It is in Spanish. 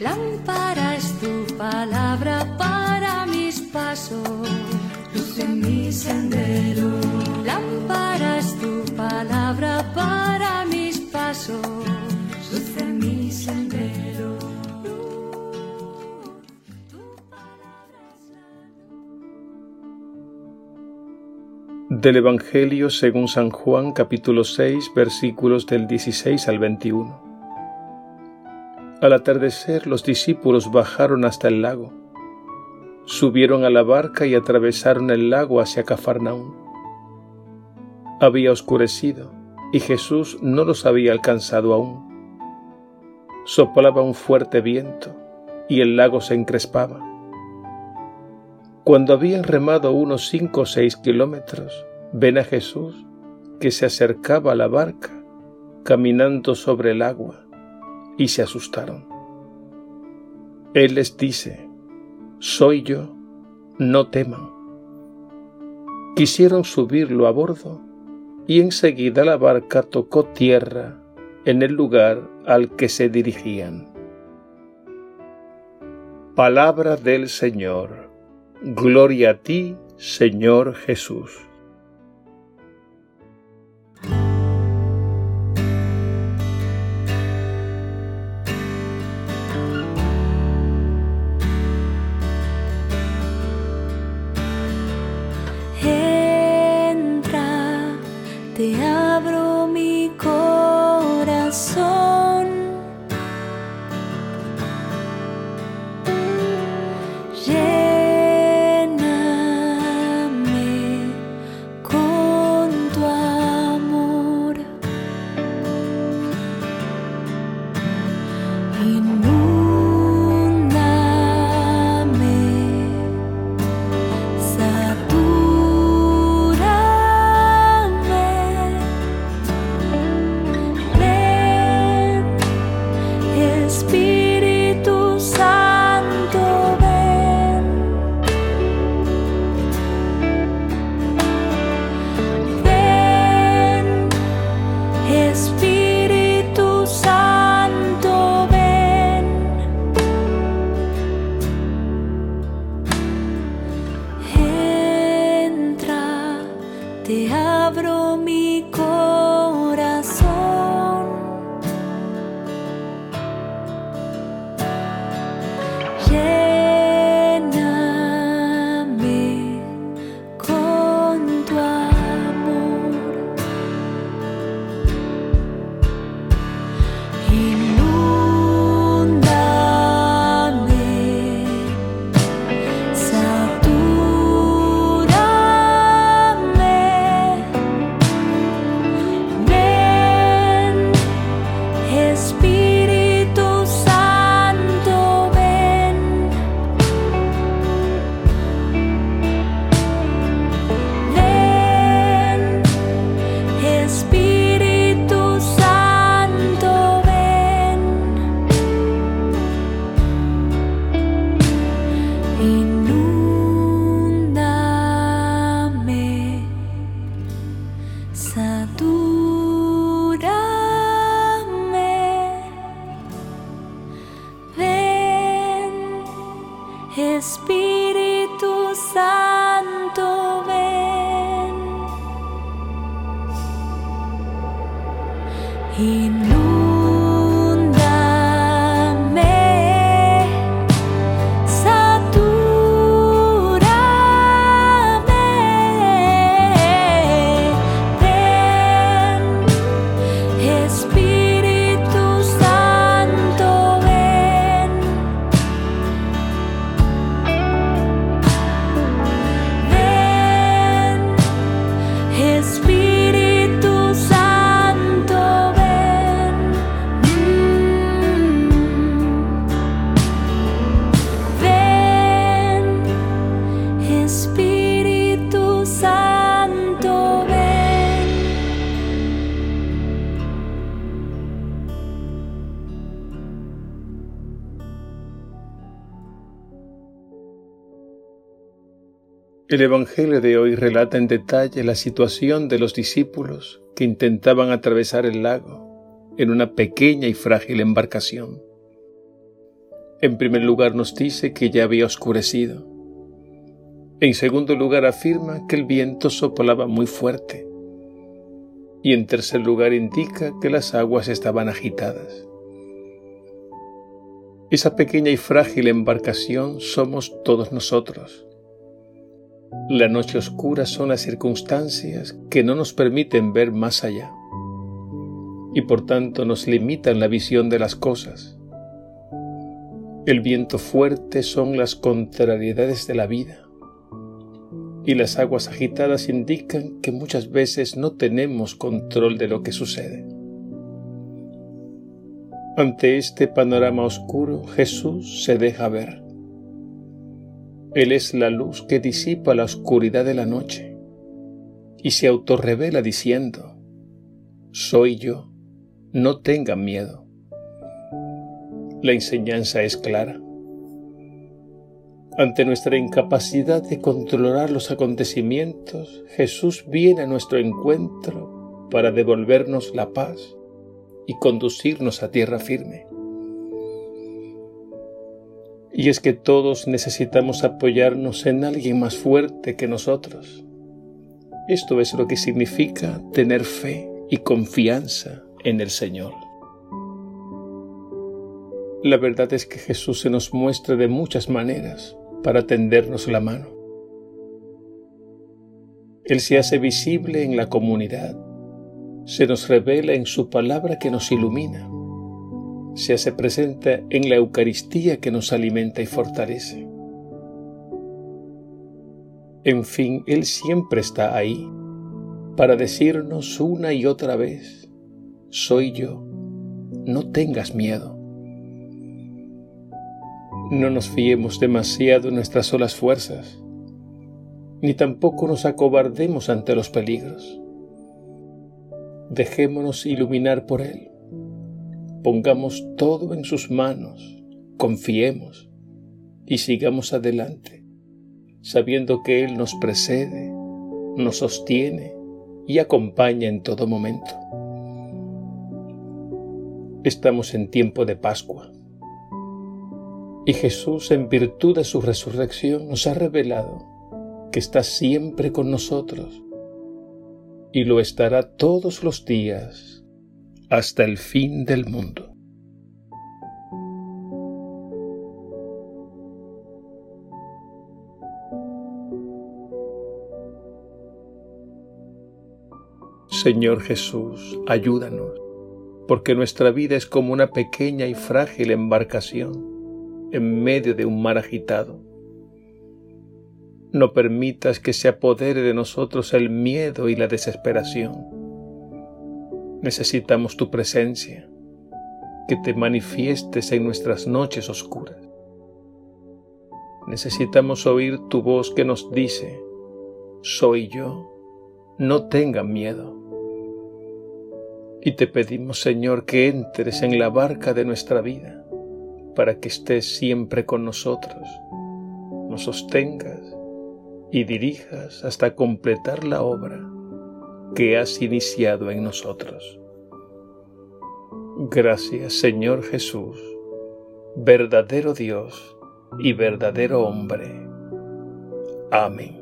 Lámpara es tu palabra para mis pasos, luz en mi sendero. Lámpara es tu palabra para mis pasos, luz mi sendero. Del Evangelio según San Juan capítulo 6 versículos del 16 al 21. Al atardecer los discípulos bajaron hasta el lago. Subieron a la barca y atravesaron el lago hacia Cafarnaún. Había oscurecido y Jesús no los había alcanzado aún. Soplaba un fuerte viento y el lago se encrespaba. Cuando habían remado unos cinco o seis kilómetros, ven a Jesús que se acercaba a la barca caminando sobre el agua y se asustaron. Él les dice, soy yo, no teman. Quisieron subirlo a bordo y enseguida la barca tocó tierra en el lugar al que se dirigían. Palabra del Señor. Gloria a ti, Señor Jesús. the te abro. just be El Evangelio de hoy relata en detalle la situación de los discípulos que intentaban atravesar el lago en una pequeña y frágil embarcación. En primer lugar nos dice que ya había oscurecido. En segundo lugar afirma que el viento soplaba muy fuerte. Y en tercer lugar indica que las aguas estaban agitadas. Esa pequeña y frágil embarcación somos todos nosotros. La noche oscura son las circunstancias que no nos permiten ver más allá y por tanto nos limitan la visión de las cosas. El viento fuerte son las contrariedades de la vida y las aguas agitadas indican que muchas veces no tenemos control de lo que sucede. Ante este panorama oscuro, Jesús se deja ver. Él es la luz que disipa la oscuridad de la noche y se autorrevela diciendo, Soy yo, no tengan miedo. La enseñanza es clara ante nuestra incapacidad de controlar los acontecimientos, Jesús viene a nuestro encuentro para devolvernos la paz y conducirnos a tierra firme. Y es que todos necesitamos apoyarnos en alguien más fuerte que nosotros. Esto es lo que significa tener fe y confianza en el Señor. La verdad es que Jesús se nos muestra de muchas maneras para tendernos la mano. Él se hace visible en la comunidad, se nos revela en su palabra que nos ilumina, se hace presente en la Eucaristía que nos alimenta y fortalece. En fin, Él siempre está ahí para decirnos una y otra vez, soy yo, no tengas miedo. No nos fiemos demasiado en nuestras solas fuerzas, ni tampoco nos acobardemos ante los peligros. Dejémonos iluminar por Él. Pongamos todo en sus manos, confiemos y sigamos adelante, sabiendo que Él nos precede, nos sostiene y acompaña en todo momento. Estamos en tiempo de Pascua y Jesús, en virtud de su resurrección, nos ha revelado que está siempre con nosotros y lo estará todos los días hasta el fin del mundo. Señor Jesús, ayúdanos, porque nuestra vida es como una pequeña y frágil embarcación en medio de un mar agitado. No permitas que se apodere de nosotros el miedo y la desesperación. Necesitamos tu presencia, que te manifiestes en nuestras noches oscuras. Necesitamos oír tu voz que nos dice, soy yo, no tengan miedo. Y te pedimos, Señor, que entres en la barca de nuestra vida para que estés siempre con nosotros, nos sostengas y dirijas hasta completar la obra que has iniciado en nosotros. Gracias Señor Jesús, verdadero Dios y verdadero hombre. Amén.